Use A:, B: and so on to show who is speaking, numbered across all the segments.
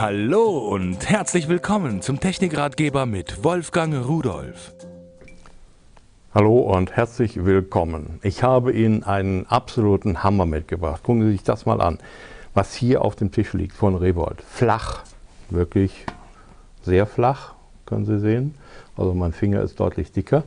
A: Hallo und herzlich willkommen zum Technikratgeber mit Wolfgang Rudolf.
B: Hallo und herzlich willkommen. Ich habe Ihnen einen absoluten Hammer mitgebracht. Gucken Sie sich das mal an, was hier auf dem Tisch liegt von Revolt. Flach, wirklich sehr flach, können Sie sehen. Also mein Finger ist deutlich dicker.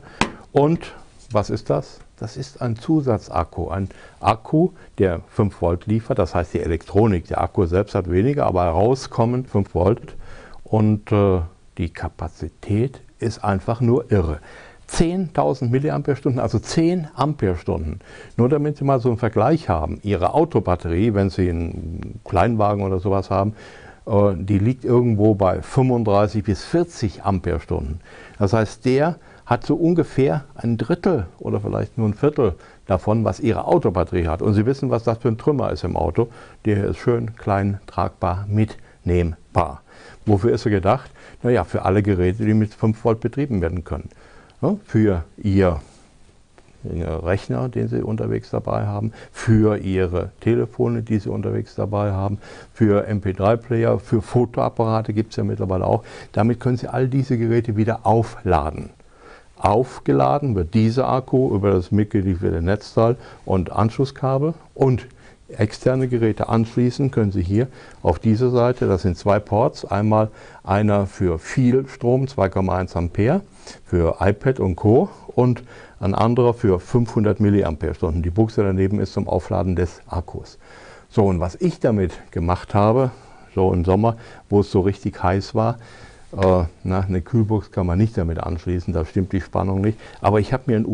B: Und was ist das? Das ist ein Zusatzakku, ein Akku, der 5 Volt liefert. Das heißt, die Elektronik, der Akku selbst hat weniger, aber rauskommen 5 Volt. Und äh, die Kapazität ist einfach nur irre. 10.000 mAh, also 10 Ampere-Stunden. Nur damit Sie mal so einen Vergleich haben. Ihre Autobatterie, wenn Sie einen Kleinwagen oder sowas haben, die liegt irgendwo bei 35 bis 40 Ampere-Stunden. Das heißt, der hat so ungefähr ein Drittel oder vielleicht nur ein Viertel davon, was Ihre Autobatterie hat. Und Sie wissen, was das für ein Trümmer ist im Auto. Der ist schön klein, tragbar, mitnehmbar. Wofür ist er gedacht? Naja, für alle Geräte, die mit 5 Volt betrieben werden können. Für Ihr Rechner, den Sie unterwegs dabei haben, für Ihre Telefone, die Sie unterwegs dabei haben, für MP3-Player, für Fotoapparate gibt es ja mittlerweile auch. Damit können Sie all diese Geräte wieder aufladen. Aufgeladen wird dieser Akku über das mitgelieferte Netzteil und Anschlusskabel und externe Geräte anschließen können Sie hier auf dieser Seite, das sind zwei Ports, einmal einer für viel Strom, 2,1 Ampere, für iPad und Co. und ein anderer für 500 mAh. Die Buchse daneben ist zum Aufladen des Akkus. So, und was ich damit gemacht habe, so im Sommer, wo es so richtig heiß war, äh, na, eine Kühlbox kann man nicht damit anschließen, da stimmt die Spannung nicht. Aber ich habe mir einen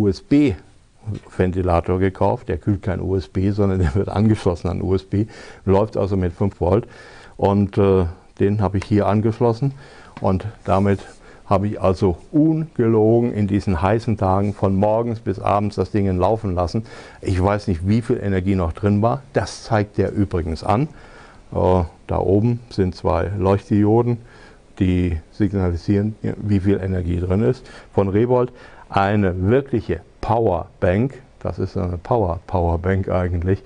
B: USB-Ventilator gekauft, der kühlt kein USB, sondern der wird angeschlossen an USB, läuft also mit 5 Volt. Und äh, den habe ich hier angeschlossen und damit habe ich also ungelogen in diesen heißen Tagen von morgens bis abends das Ding laufen lassen. Ich weiß nicht, wie viel Energie noch drin war. Das zeigt der übrigens an. Äh, da oben sind zwei Leuchtdioden die signalisieren, wie viel Energie drin ist. Von Revolt eine wirkliche Powerbank, das ist eine Power Powerbank eigentlich.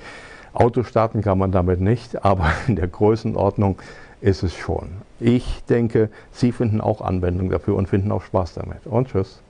B: Auto starten kann man damit nicht, aber in der Größenordnung ist es schon. Ich denke, Sie finden auch Anwendung dafür und finden auch Spaß damit. Und tschüss.